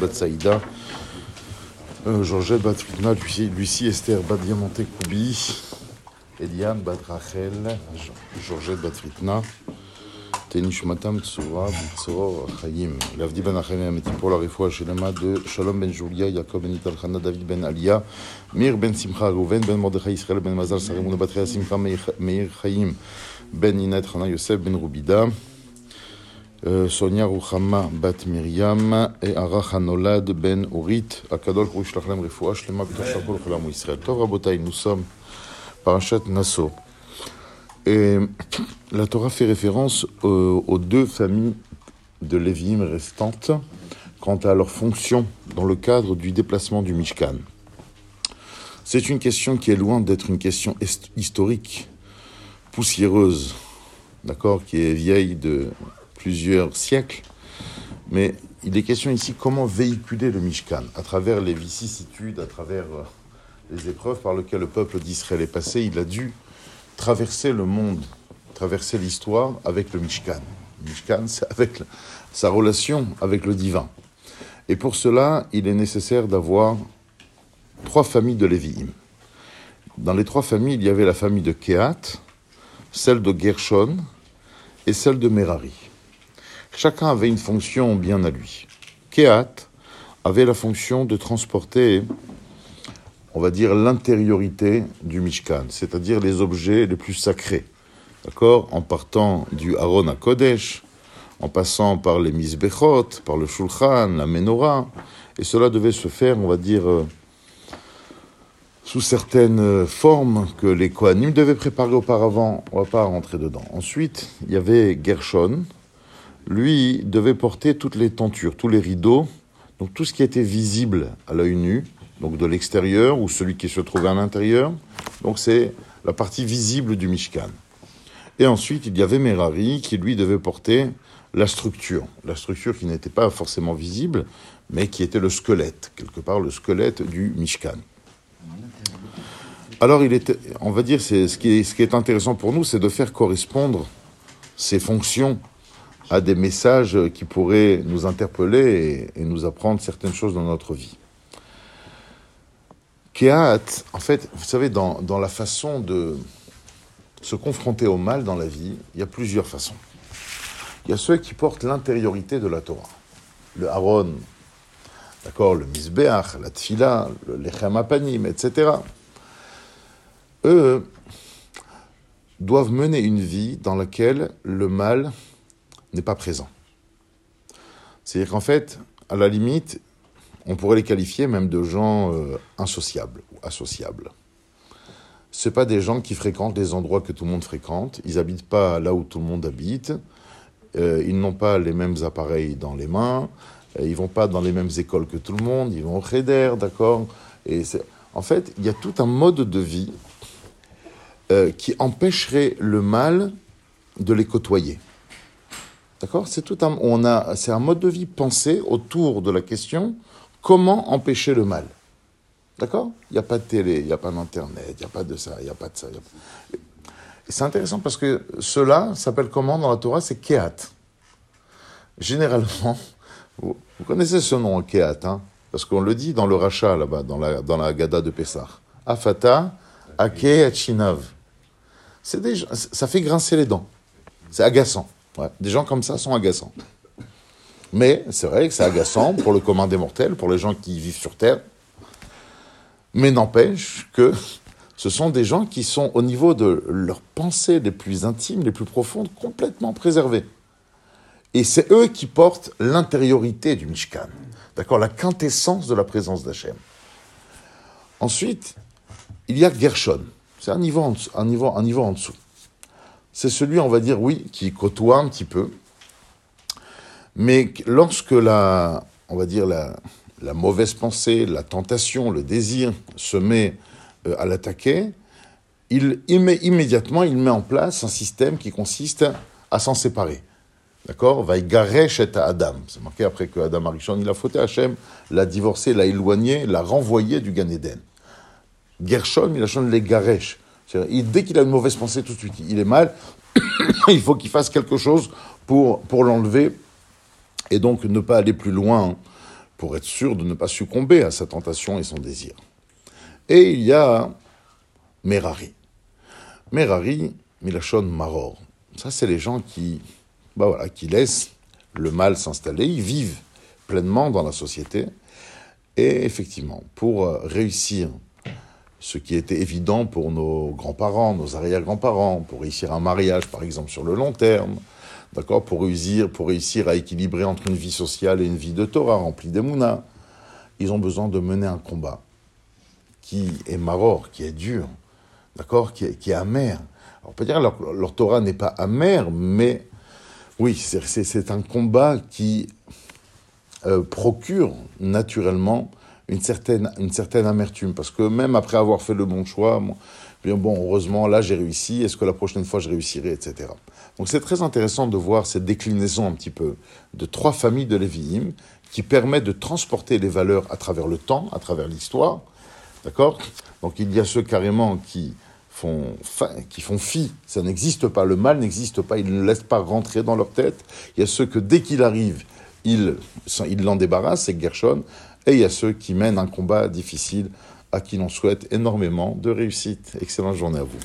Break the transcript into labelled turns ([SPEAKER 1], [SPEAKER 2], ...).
[SPEAKER 1] Batsaïda, Georgette Batfitna, Lucie Esther Bat Diamanté Koubi, Eliane Bat Rachel, Georgette Batfitna, Tenish Matam Tsura, Bitzor Chaim, Lavdi Ben Achim Ametim pour la réfoua de Shalom Ben Julia, Jacob Ben Ital Chana, David Ben Alia, Mir Ben Simcha, Rouven Ben Mordechai Israël Ben Mazal, Sarimuna Batria Simcha, Meir Chaim, Ben Inet Chana Yosef Ben Rubida, euh, Sonia Ruchama Bat Miriam et Arach Hanolad Ben Urit, Akadol Kouish Lachlem Refoua, Shlema Bitoch Shakol Cholam Israël. Tov Rabotai, nous sommes Parashat Nassau. La Torah fait référence aux, aux deux familles de Lévi'im restantes quant à leur fonction dans le cadre du déplacement du Mishkan. C'est une question qui est loin d'être une question historique, poussiéreuse, d'accord, qui est vieille de plusieurs siècles, mais il est question ici comment véhiculer le Mishkan à travers les vicissitudes, à travers les épreuves par lesquelles le peuple d'Israël est passé. Il a dû traverser le monde, traverser l'histoire avec le Mishkan. Le Mishkan, c'est avec sa relation avec le divin. Et pour cela, il est nécessaire d'avoir trois familles de Lévi'im. Dans les trois familles, il y avait la famille de Kehat, celle de Gershon et celle de Merari. Chacun avait une fonction bien à lui. Kehat avait la fonction de transporter on va dire, l'intériorité du Mishkan, c'est-à-dire les objets les plus sacrés. D'accord? En partant du Aaron à Kodesh, en passant par les Mizbechot, par le Shulchan, la Menorah, et cela devait se faire, on va dire, euh, sous certaines formes que les Kohanim devaient préparer auparavant. On ne va pas rentrer dedans. Ensuite, il y avait Gershon. Lui devait porter toutes les tentures, tous les rideaux, donc tout ce qui était visible à l'œil nu, donc de l'extérieur ou celui qui se trouvait à l'intérieur. Donc c'est la partie visible du Mishkan. Et ensuite, il y avait Merari qui lui devait porter la structure, la structure qui n'était pas forcément visible, mais qui était le squelette, quelque part le squelette du Mishkan. Alors, il on va dire, c'est, ce, qui est, intéressant pour nous, c'est de faire correspondre ces fonctions à des messages qui pourraient nous interpeller et, nous apprendre certaines choses dans notre vie. Kehat, en fait, vous savez, dans, dans, la façon de se confronter au mal dans la vie, il y a plusieurs façons. Il y a ceux qui portent l'intériorité de la Torah. Le Aaron, d'accord, le Mizbeach, la Tfila, le Lechem Apanim, etc. Eux doivent mener une vie dans laquelle le mal n'est pas présent. C'est-à-dire qu'en fait, à la limite, on pourrait les qualifier même de gens euh, insociables ou associables. Ce pas des gens qui fréquentent les endroits que tout le monde fréquente, ils habitent pas là où tout le monde habite, euh, ils n'ont pas les mêmes appareils dans les mains, euh, ils vont pas dans les mêmes écoles que tout le monde, ils vont au Cheder, d'accord? En fait, il y a tout un mode de vie euh, qui empêcherait le mal de les côtoyer. D'accord? C'est tout un, on a, c'est un mode de vie pensé autour de la question comment empêcher le mal? D'accord? Il n'y a pas de télé, il n'y a pas d'internet, il n'y a pas de ça, il n'y a pas de ça. C'est intéressant parce que cela s'appelle comment dans la Torah? C'est Kehat. Généralement, vous, connaissez ce nom, Kehat, hein? Parce qu'on le dit dans le rachat là-bas, dans la, dans la Gada de Pessah. Afata, Ake, Chinav. C'est ça fait grincer les dents. C'est agaçant. Des gens comme ça sont agaçants. Mais c'est vrai que c'est agaçant pour le commun des mortels, pour les gens qui vivent sur Terre. Mais n'empêche que ce sont des gens qui sont, au niveau de leurs pensées les plus intimes, les plus profondes, complètement préservés. Et c'est eux qui portent l'intériorité du Mishkan. D'accord? La quintessence de la présence d'Hachem. Ensuite, il y a Gershon. C'est un niveau, en dessous, un, niveau, un niveau dessous. C'est celui, on va dire, oui, qui côtoie un petit peu. Mais lorsque la, on va dire, la, la mauvaise pensée, la tentation, le désir se met euh, à l'attaquer, il immédiatement il met en place un système qui consiste à s'en séparer. D'accord? Va et Adam. C'est marqué après que Adam Arishon, il a fauté Hachem, l'a divorcé, l'a éloigné, l'a renvoyé du Gan. Gershon, il a changé les garesh. Dès qu'il a une mauvaise pensée, tout de suite, il est mal, il faut qu'il fasse quelque chose pour, pour l'enlever et donc ne pas aller plus loin pour être sûr de ne pas succomber à sa tentation et son désir. Et il y a Merari. Merari, Milachon Maror. Ça, c'est les gens qui, bah voilà, qui laissent le mal s'installer, ils vivent pleinement dans la société. Et effectivement, pour euh, réussir ce qui était évident pour nos grands-parents, nos arrière-grands-parents, pour réussir un mariage, par exemple, sur le long terme, d'accord, pour réussir, pour réussir à équilibrer entre une vie sociale et une vie de Torah remplie d'émouna, ils ont besoin de mener un combat qui est maror, qui est dur, d'accord, qui est, amer. on peut dire leur, leur Torah n'est pas amère, mais oui, c'est un combat qui euh, procure naturellement une certaine, une certaine amertume. Parce que même après avoir fait le bon choix, bon, bon heureusement, là j'ai réussi, est-ce que la prochaine fois je réussirai, etc. Donc c'est très intéressant de voir cette déclinaison un petit peu de trois familles de Lévi'im qui permettent de transporter les valeurs à travers le temps, à travers l'histoire. D'accord? Donc il y a ceux carrément qui font, qui font fi, ça n'existe pas, le mal n'existe pas, ils ne laissent pas rentrer dans leur tête. Il y a ceux que dès qu'il arrive, ils l'en débarrassent, c'est Gershon, et il y a ceux qui mènent un combat difficile à qui l'on souhaite énormément de réussite. Excellente journée à vous.